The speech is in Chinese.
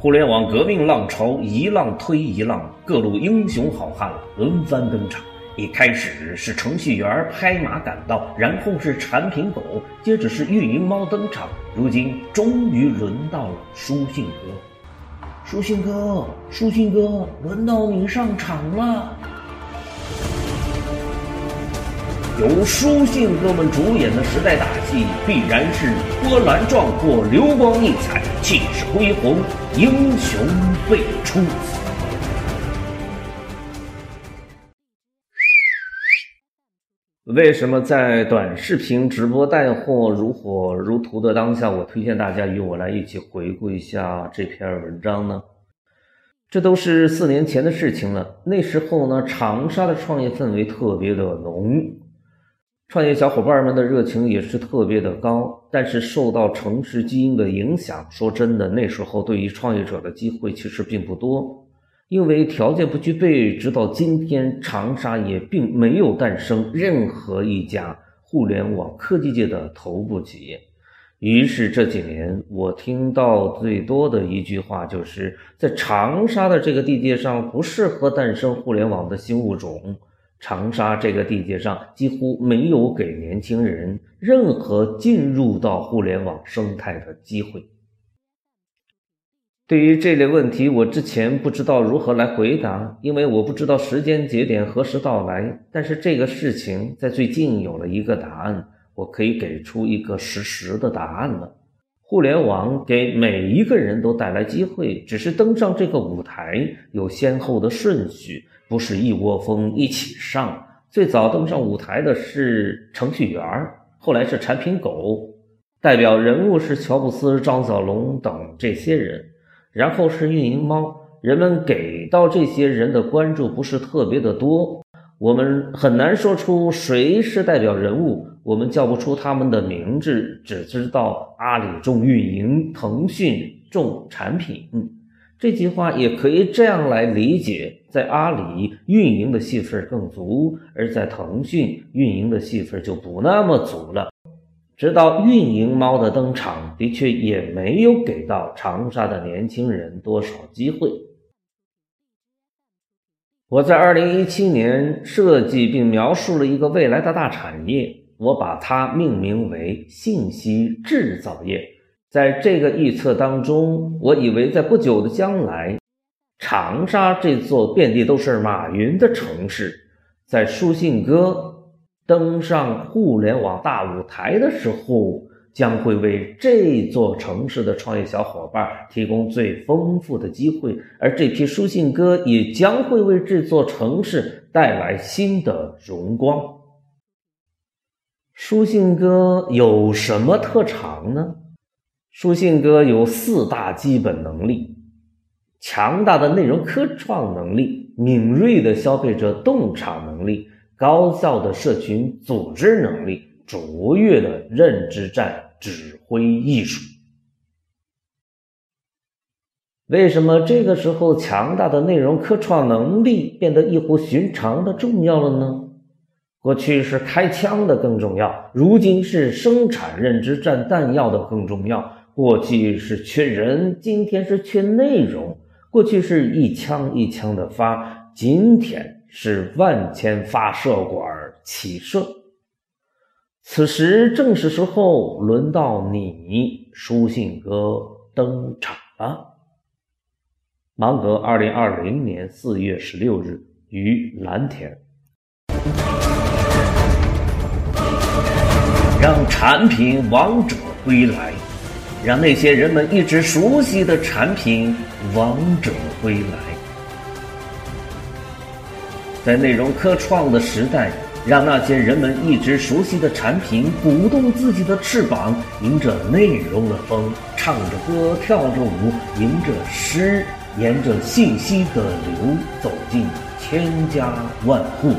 互联网革命浪潮一浪推一浪，各路英雄好汉轮番登场。一开始是程序员拍马赶到，然后是产品狗，接着是运营猫登场，如今终于轮到了书信哥。书信哥，书信哥，轮到你上场了。由书信哥们主演的时代大戏，必然是波澜壮阔、流光溢彩、气势恢宏、英雄辈出。为什么在短视频直播带货如火如荼的当下，我推荐大家与我来一起回顾一下这篇文章呢？这都是四年前的事情了。那时候呢，长沙的创业氛围特别的浓。创业小伙伴们的热情也是特别的高，但是受到城市基因的影响，说真的，那时候对于创业者的机会其实并不多，因为条件不具备。直到今天，长沙也并没有诞生任何一家互联网科技界的头部企业。于是这几年，我听到最多的一句话，就是在长沙的这个地界上，不适合诞生互联网的新物种。长沙这个地界上几乎没有给年轻人任何进入到互联网生态的机会。对于这类问题，我之前不知道如何来回答，因为我不知道时间节点何时到来。但是这个事情在最近有了一个答案，我可以给出一个实时的答案了。互联网给每一个人都带来机会，只是登上这个舞台有先后的顺序，不是一窝蜂一起上。最早登上舞台的是程序员，后来是产品狗，代表人物是乔布斯、张小龙等这些人，然后是运营猫。人们给到这些人的关注不是特别的多，我们很难说出谁是代表人物。我们叫不出他们的名字，只知道阿里重运营，腾讯重产品。这句话也可以这样来理解：在阿里运营的戏份更足，而在腾讯运营的戏份就不那么足了。直到运营猫的登场，的确也没有给到长沙的年轻人多少机会。我在二零一七年设计并描述了一个未来的大产业。我把它命名为信息制造业。在这个预测当中，我以为在不久的将来，长沙这座遍地都是马云的城市，在书信哥登上互联网大舞台的时候，将会为这座城市的创业小伙伴提供最丰富的机会，而这批书信哥也将会为这座城市带来新的荣光。书信哥有什么特长呢？书信哥有四大基本能力：强大的内容科创能力、敏锐的消费者洞察能力、高效的社群组织能力、卓越的认知战指挥艺术。为什么这个时候强大的内容科创能力变得异乎寻常的重要了呢？过去是开枪的更重要，如今是生产认知战弹药的更重要。过去是缺人，今天是缺内容。过去是一枪一枪的发，今天是万千发射管齐射。此时正是时候，轮到你书信哥登场了。芒格，二零二零年四月十六日于蓝田。让产品王者归来，让那些人们一直熟悉的产品王者归来。在内容科创的时代，让那些人们一直熟悉的产品鼓动自己的翅膀，迎着内容的风，唱着歌，跳着舞，迎着诗，沿着信息的流，走进千家万户。